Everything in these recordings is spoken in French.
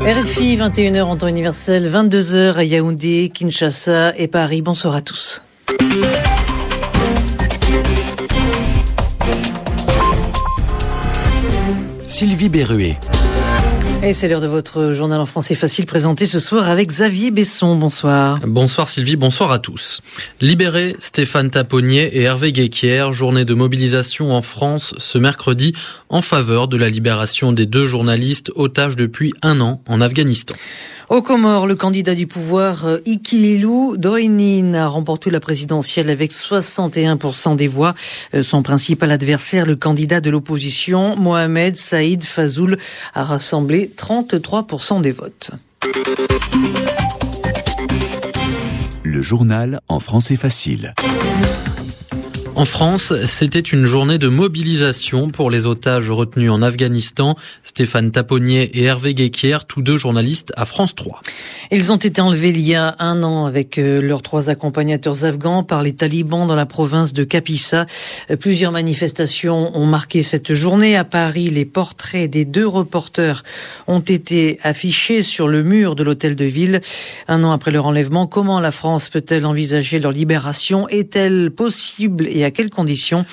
RFI, 21h en temps universel, 22h à Yaoundé, Kinshasa et Paris. Bonsoir à tous. Sylvie Berruet. Et c'est l'heure de votre journal en français facile présenté ce soir avec Xavier Besson. Bonsoir. Bonsoir Sylvie, bonsoir à tous. Libéré Stéphane Taponnier et Hervé Guéquière, journée de mobilisation en France ce mercredi en faveur de la libération des deux journalistes otages depuis un an en Afghanistan. Au Comores, le candidat du pouvoir euh, Ikililou Doinin a remporté la présidentielle avec 61% des voix. Euh, son principal adversaire, le candidat de l'opposition, Mohamed Saïd Fazoul, a rassemblé 33% des votes. Le journal en français facile. En France, c'était une journée de mobilisation pour les otages retenus en Afghanistan. Stéphane Taponnier et Hervé Guéquière, tous deux journalistes à France 3. Ils ont été enlevés il y a un an avec euh, leurs trois accompagnateurs afghans par les talibans dans la province de Kapisa. Euh, plusieurs manifestations ont marqué cette journée. À Paris, les portraits des deux reporters ont été affichés sur le mur de l'hôtel de ville. Un an après leur enlèvement, comment la France peut-elle envisager leur libération? Est-elle possible et quelles conditions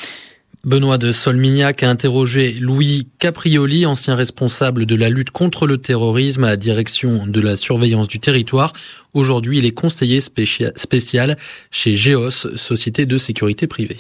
Benoît de Solmignac a interrogé Louis Caprioli, ancien responsable de la lutte contre le terrorisme à la direction de la surveillance du territoire. Aujourd'hui, il est conseiller spécial chez GEOS, Société de sécurité privée.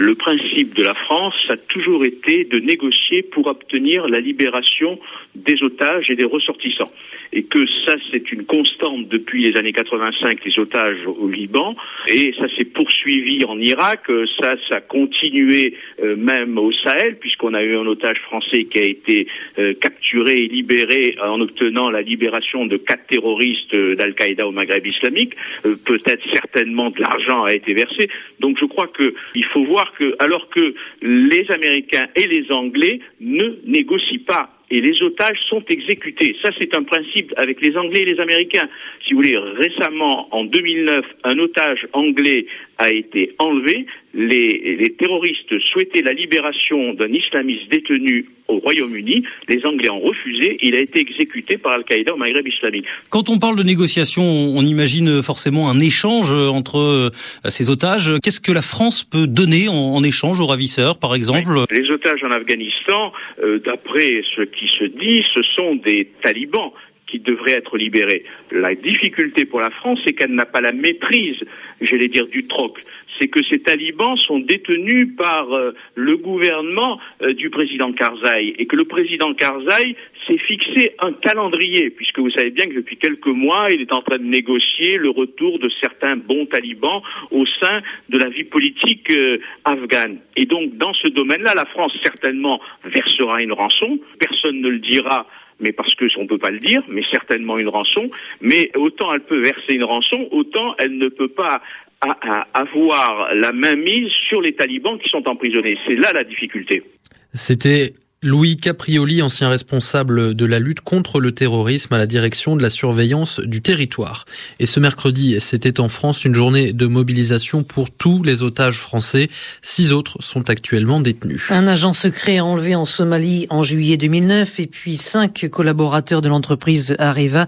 Le principe de la France a toujours été de négocier pour obtenir la libération des otages et des ressortissants. Et que ça, c'est une constante depuis les années 85, les otages au Liban. Et ça s'est poursuivi en Irak. Ça, ça a continué euh, même au Sahel, puisqu'on a eu un otage français qui a été euh, capturé et libéré en obtenant la libération de quatre terroristes d'Al-Qaïda au Maghreb islamique. Euh, peut-être certainement de l'argent a été versé. Donc je crois qu'il faut voir alors que les Américains et les Anglais ne négocient pas et les otages sont exécutés. Ça, c'est un principe avec les Anglais et les Américains. Si vous voulez, récemment, en 2009, un otage anglais a été enlevé. Les, les terroristes souhaitaient la libération d'un islamiste détenu au Royaume-Uni. Les Anglais ont refusé. Il a été exécuté par Al-Qaïda au Maghreb islamique. Quand on parle de négociation, on imagine forcément un échange entre euh, ces otages. Qu'est-ce que la France peut donner en, échange aux ravisseurs, par exemple? Les otages en Afghanistan, euh, d'après ce qui se dit, ce sont des talibans qui devraient être libérés. La difficulté pour la France, c'est qu'elle n'a pas la maîtrise, j'allais dire, du troc c'est que ces talibans sont détenus par euh, le gouvernement euh, du président Karzai et que le président Karzai s'est fixé un calendrier, puisque vous savez bien que depuis quelques mois, il est en train de négocier le retour de certains bons talibans au sein de la vie politique euh, afghane. Et donc, dans ce domaine-là, la France certainement versera une rançon. Personne ne le dira mais parce que on peut pas le dire, mais certainement une rançon. Mais autant elle peut verser une rançon, autant elle ne peut pas avoir la main mise sur les talibans qui sont emprisonnés. C'est là la difficulté. Louis Caprioli, ancien responsable de la lutte contre le terrorisme à la direction de la surveillance du territoire. Et ce mercredi, c'était en France une journée de mobilisation pour tous les otages français. Six autres sont actuellement détenus. Un agent secret enlevé en Somalie en juillet 2009 et puis cinq collaborateurs de l'entreprise Areva,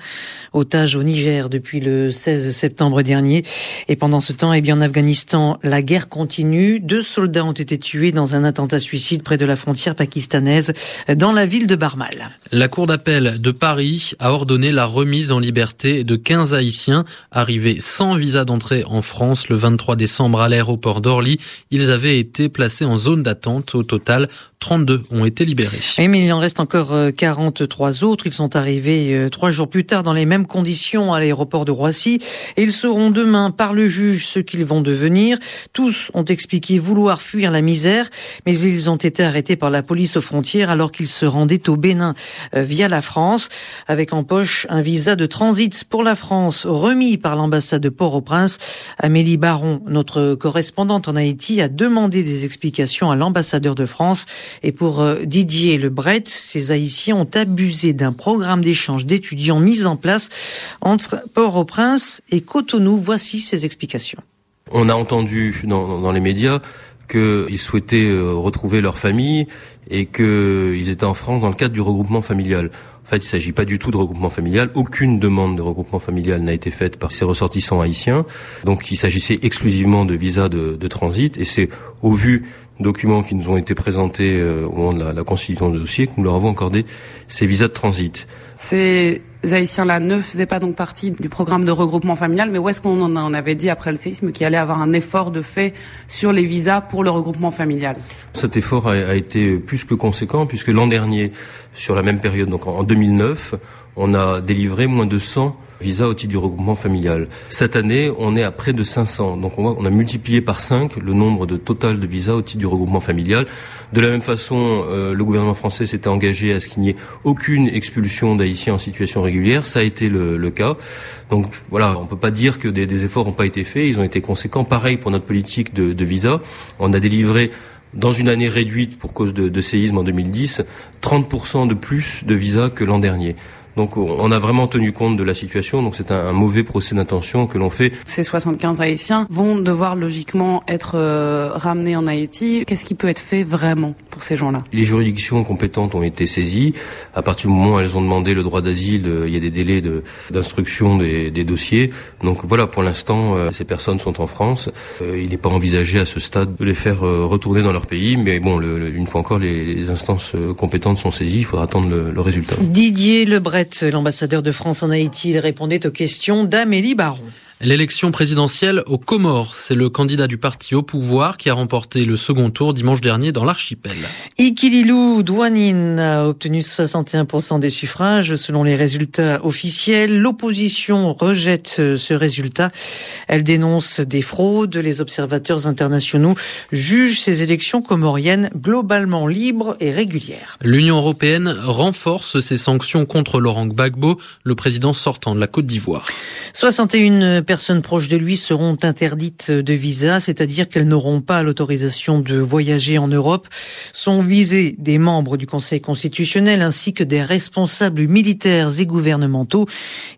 otages au Niger depuis le 16 septembre dernier. Et pendant ce temps, eh bien, en Afghanistan, la guerre continue. Deux soldats ont été tués dans un attentat suicide près de la frontière pakistanaise dans la ville de Barmal. La Cour d'appel de Paris a ordonné la remise en liberté de 15 Haïtiens arrivés sans visa d'entrée en France le 23 décembre à l'aéroport d'Orly. Ils avaient été placés en zone d'attente. Au total, 32 ont été libérés. mais il en reste encore 43 euh, autres. Ils sont arrivés euh, trois jours plus tard dans les mêmes conditions à l'aéroport de Roissy. Et ils seront demain par le juge ce qu'ils vont devenir. Tous ont expliqué vouloir fuir la misère, mais ils ont été arrêtés par la police aux frontières alors qu'ils se rendaient au Bénin euh, via la France, avec en poche un visa de transit pour la France remis par l'ambassade de Port-au-Prince. Amélie Baron, notre correspondante en Haïti, a demandé des explications à l'ambassadeur de France. Et pour euh, Didier Lebret, ces Haïtiens ont abusé d'un programme d'échange d'étudiants mis en place entre Port-au-Prince et Cotonou. Voici ses explications. On a entendu dans les médias qu'ils souhaitaient euh, retrouver leur famille et qu'ils étaient en France dans le cadre du regroupement familial. En fait, il ne s'agit pas du tout de regroupement familial. Aucune demande de regroupement familial n'a été faite par ces ressortissants haïtiens. Donc, il s'agissait exclusivement de visas de, de transit. Et c'est au vu documents qui nous ont été présentés euh, au moment de la, la constitution du dossier que nous leur avons accordé ces visas de transit. Ces Haïtiens-là ne faisaient pas donc partie du programme de regroupement familial, mais où est-ce qu'on en avait dit après le séisme qu'il allait avoir un effort de fait sur les visas pour le regroupement familial? Cet effort a, a été plus que conséquent, puisque l'an dernier, sur la même période, donc en 2009, on a délivré moins de 100 visas au titre du regroupement familial. Cette année, on est à près de 500. Donc on, on a multiplié par 5 le nombre de total de visas au titre du regroupement familial. De la même façon, euh, le gouvernement français s'était engagé à ce qu'il n'y ait aucune expulsion d'Haïtiens en situation régulière. Ça a été le, cas. Donc voilà, on peut pas dire que des, efforts n'ont pas été faits. Ils ont été conséquents. Pareil pour notre politique de, de visa. On a délivré dans une année réduite pour cause de séisme en 2010, 30% de plus de visas que l'an dernier. Donc on a vraiment tenu compte de la situation, donc c'est un, un, mauvais procès d'intention que l'on fait. Ces 75 Haïtiens vont devoir logiquement être euh, ramenés en Haïti. Qu'est-ce qui peut être fait vraiment pour ces gens-là? Les juridictions compétentes ont été saisies. À partir du moment où elles ont demandé le droit d'asile, euh, il y a des délais d'instruction de, des, des, dossiers. Donc voilà, pour l'instant, euh, ces personnes sont en France. Euh, il n'est pas envisagé à ce stade de les faire euh, retourner dans leur pays, mais bon, le, le, une fois encore, les, les, instances compétentes sont saisies. Il faudra attendre le, le résultat. Didier Lebret l'ambassadeur de France en Haïti, répondait aux questions d'Amélie Baron. L'élection présidentielle aux Comores, c'est le candidat du parti au pouvoir qui a remporté le second tour dimanche dernier dans l'archipel. Ikililou Douanine a obtenu 61% des suffrages selon les résultats officiels. L'opposition rejette ce résultat. Elle dénonce des fraudes. Les observateurs internationaux jugent ces élections comoriennes globalement libres et régulières. L'Union européenne renforce ses sanctions contre Laurent Gbagbo, le président sortant de la Côte d'Ivoire. 61 personnes proches de lui seront interdites de visa, c'est-à-dire qu'elles n'auront pas l'autorisation de voyager en Europe. Sont visés des membres du Conseil constitutionnel ainsi que des responsables militaires et gouvernementaux.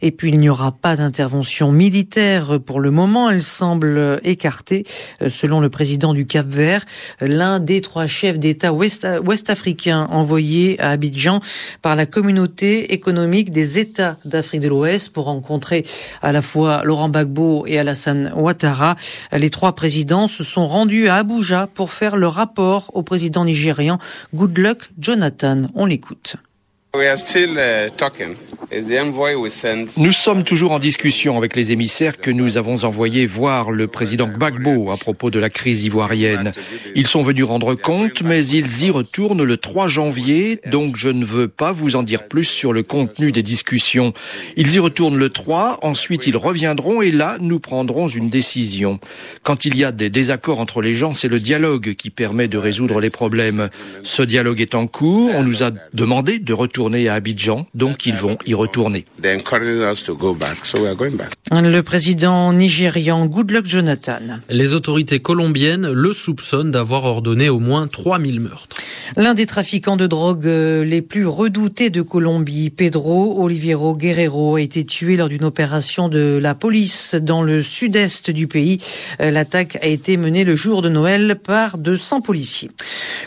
Et puis il n'y aura pas d'intervention militaire pour le moment. Elle semble écartée, selon le président du Cap Vert, l'un des trois chefs d'État ouest-africains envoyés à Abidjan par la communauté économique des États d'Afrique de l'Ouest pour rencontrer à la fois Laurent Gbagbo Gbagbo et Alassane Ouattara. Les trois présidents se sont rendus à Abuja pour faire le rapport au président nigérian Goodluck Jonathan. On l'écoute. Nous sommes toujours en discussion avec les émissaires que nous avons envoyés voir le président Gbagbo à propos de la crise ivoirienne. Ils sont venus rendre compte, mais ils y retournent le 3 janvier, donc je ne veux pas vous en dire plus sur le contenu des discussions. Ils y retournent le 3, ensuite ils reviendront et là, nous prendrons une décision. Quand il y a des désaccords entre les gens, c'est le dialogue qui permet de résoudre les problèmes. Ce dialogue est en cours, on nous a demandé de retourner retourner à Abidjan, donc ils vont y retourner. Le président nigérian Goodluck Jonathan. Les autorités colombiennes le soupçonnent d'avoir ordonné au moins 3000 meurtres. L'un des trafiquants de drogue les plus redoutés de Colombie, Pedro Oliviero Guerrero, a été tué lors d'une opération de la police dans le sud-est du pays. L'attaque a été menée le jour de Noël par 200 policiers.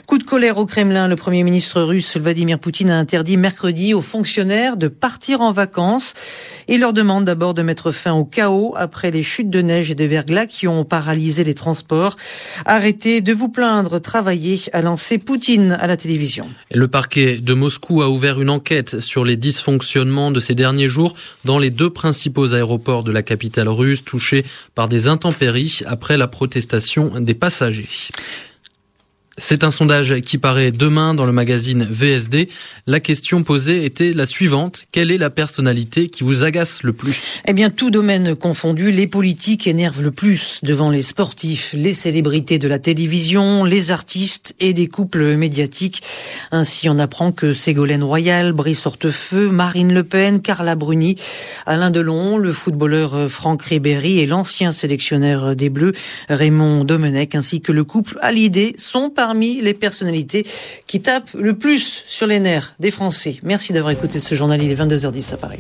Coup de colère au Kremlin, le premier ministre russe Vladimir Poutine a interdit mercredi aux fonctionnaires de partir en vacances. Il leur demande d'abord de mettre fin au chaos après les chutes de neige et de verglas qui ont paralysé les transports. Arrêtez de vous plaindre, travaillez, a lancé Poutine à la télévision. Le parquet de Moscou a ouvert une enquête sur les dysfonctionnements de ces derniers jours dans les deux principaux aéroports de la capitale russe touchés par des intempéries après la protestation des passagers. C'est un sondage qui paraît demain dans le magazine VSD. La question posée était la suivante. Quelle est la personnalité qui vous agace le plus? Eh bien, tout domaine confondu, les politiques énervent le plus devant les sportifs, les célébrités de la télévision, les artistes et des couples médiatiques. Ainsi, on apprend que Ségolène Royal, Brice Hortefeux, Marine Le Pen, Carla Bruni, Alain Delon, le footballeur Franck Ribéry et l'ancien sélectionneur des Bleus, Raymond Domenech, ainsi que le couple Hallyday sont par parmi les personnalités qui tapent le plus sur les nerfs des Français. Merci d'avoir écouté ce journal. Il est 22h10 à Paris.